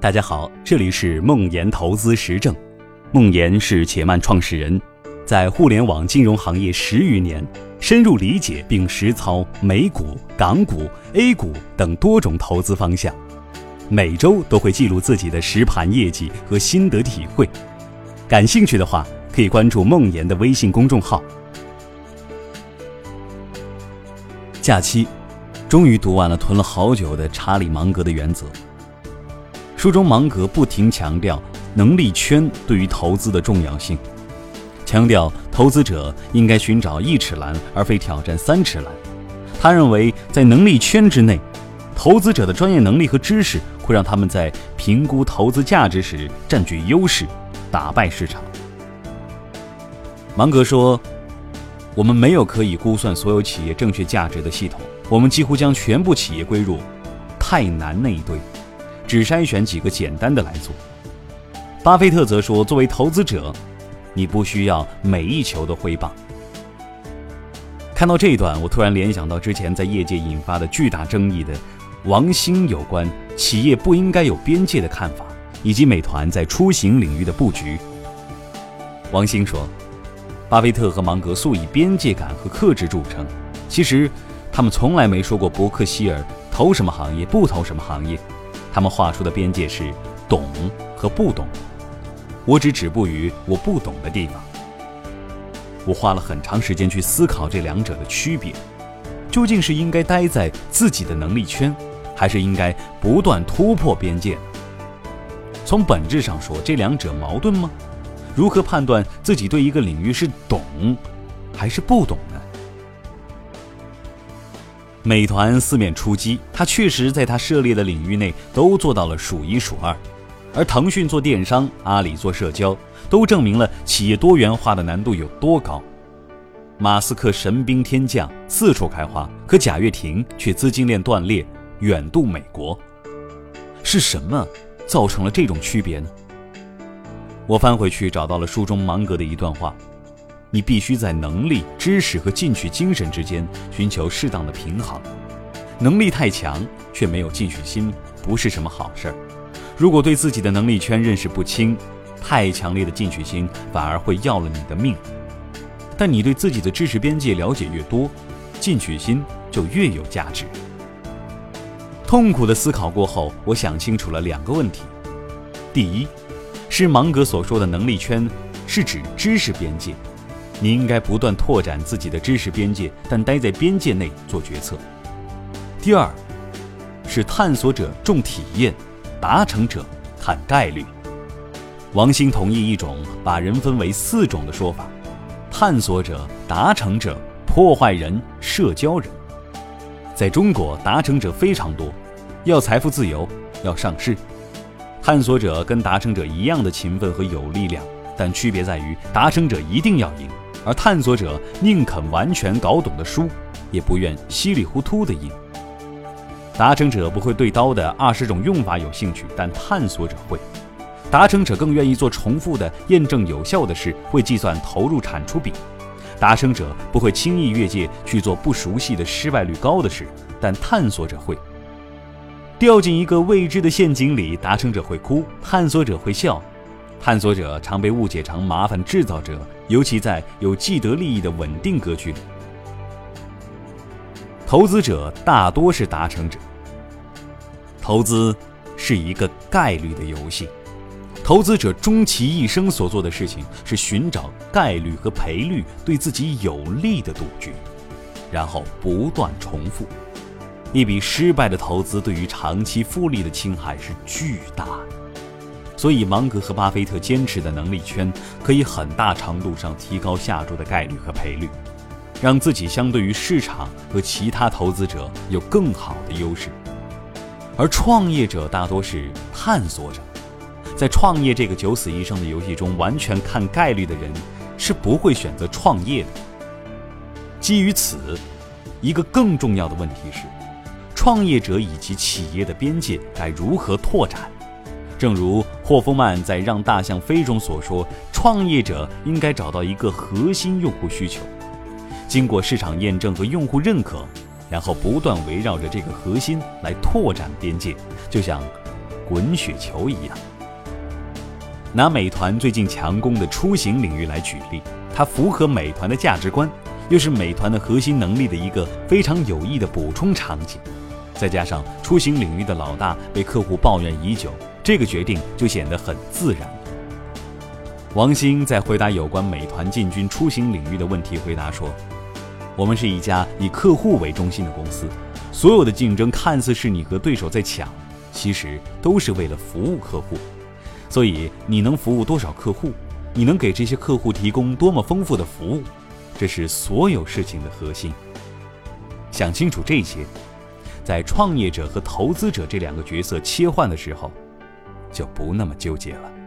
大家好，这里是梦岩投资实证。梦岩是且慢创始人，在互联网金融行业十余年，深入理解并实操美股、港股、A 股等多种投资方向，每周都会记录自己的实盘业绩和心得体会。感兴趣的话，可以关注梦岩的微信公众号。假期，终于读完了囤了好久的查理芒格的原则。书中芒格不停强调能力圈对于投资的重要性，强调投资者应该寻找一尺蓝而非挑战三尺蓝。他认为，在能力圈之内，投资者的专业能力和知识会让他们在评估投资价值时占据优势，打败市场。芒格说：“我们没有可以估算所有企业正确价值的系统，我们几乎将全部企业归入太难那一堆。”只筛选几个简单的来做。巴菲特则说：“作为投资者，你不需要每一球都挥棒。”看到这一段，我突然联想到之前在业界引发的巨大争议的王兴有关企业不应该有边界的看法，以及美团在出行领域的布局。王兴说：“巴菲特和芒格素以边界感和克制著称，其实他们从来没说过伯克希尔投什么行业，不投什么行业。”他们画出的边界是懂和不懂，我只止步于我不懂的地方。我花了很长时间去思考这两者的区别，究竟是应该待在自己的能力圈，还是应该不断突破边界？从本质上说，这两者矛盾吗？如何判断自己对一个领域是懂还是不懂呢？美团四面出击，它确实在它涉猎的领域内都做到了数一数二，而腾讯做电商，阿里做社交，都证明了企业多元化的难度有多高。马斯克神兵天降，四处开花，可贾跃亭却资金链断裂，远渡美国。是什么造成了这种区别呢？我翻回去找到了书中芒格的一段话。你必须在能力、知识和进取精神之间寻求适当的平衡。能力太强却没有进取心，不是什么好事儿。如果对自己的能力圈认识不清，太强烈的进取心反而会要了你的命。但你对自己的知识边界了解越多，进取心就越有价值。痛苦的思考过后，我想清楚了两个问题：第一，是芒格所说的能力圈，是指知识边界。你应该不断拓展自己的知识边界，但待在边界内做决策。第二，是探索者重体验，达成者看概率。王兴同意一种把人分为四种的说法：探索者、达成者、破坏人、社交人。在中国，达成者非常多，要财富自由，要上市。探索者跟达成者一样的勤奋和有力量，但区别在于，达成者一定要赢。而探索者宁肯完全搞懂的输，也不愿稀里糊涂的赢。达成者不会对刀的二十种用法有兴趣，但探索者会。达成者更愿意做重复的、验证有效的事，会计算投入产出比。达成者不会轻易越界去做不熟悉的、失败率高的事，但探索者会。掉进一个未知的陷阱里，达成者会哭，探索者会笑。探索者常被误解成麻烦制造者，尤其在有既得利益的稳定格局里。投资者大多是达成者。投资是一个概率的游戏，投资者终其一生所做的事情是寻找概率和赔率对自己有利的赌局，然后不断重复。一笔失败的投资对于长期复利的侵害是巨大的。所以，芒格和巴菲特坚持的能力圈，可以很大程度上提高下注的概率和赔率，让自己相对于市场和其他投资者有更好的优势。而创业者大多是探索者，在创业这个九死一生的游戏中，完全看概率的人是不会选择创业的。基于此，一个更重要的问题是：创业者以及企业的边界该如何拓展？正如霍夫曼在《让大象飞》中所说，创业者应该找到一个核心用户需求，经过市场验证和用户认可，然后不断围绕着这个核心来拓展边界，就像滚雪球一样。拿美团最近强攻的出行领域来举例，它符合美团的价值观，又是美团的核心能力的一个非常有益的补充场景。再加上出行领域的老大被客户抱怨已久，这个决定就显得很自然。王兴在回答有关美团进军出行领域的问题回答说：“我们是一家以客户为中心的公司，所有的竞争看似是你和对手在抢，其实都是为了服务客户。所以你能服务多少客户，你能给这些客户提供多么丰富的服务，这是所有事情的核心。想清楚这些。”在创业者和投资者这两个角色切换的时候，就不那么纠结了。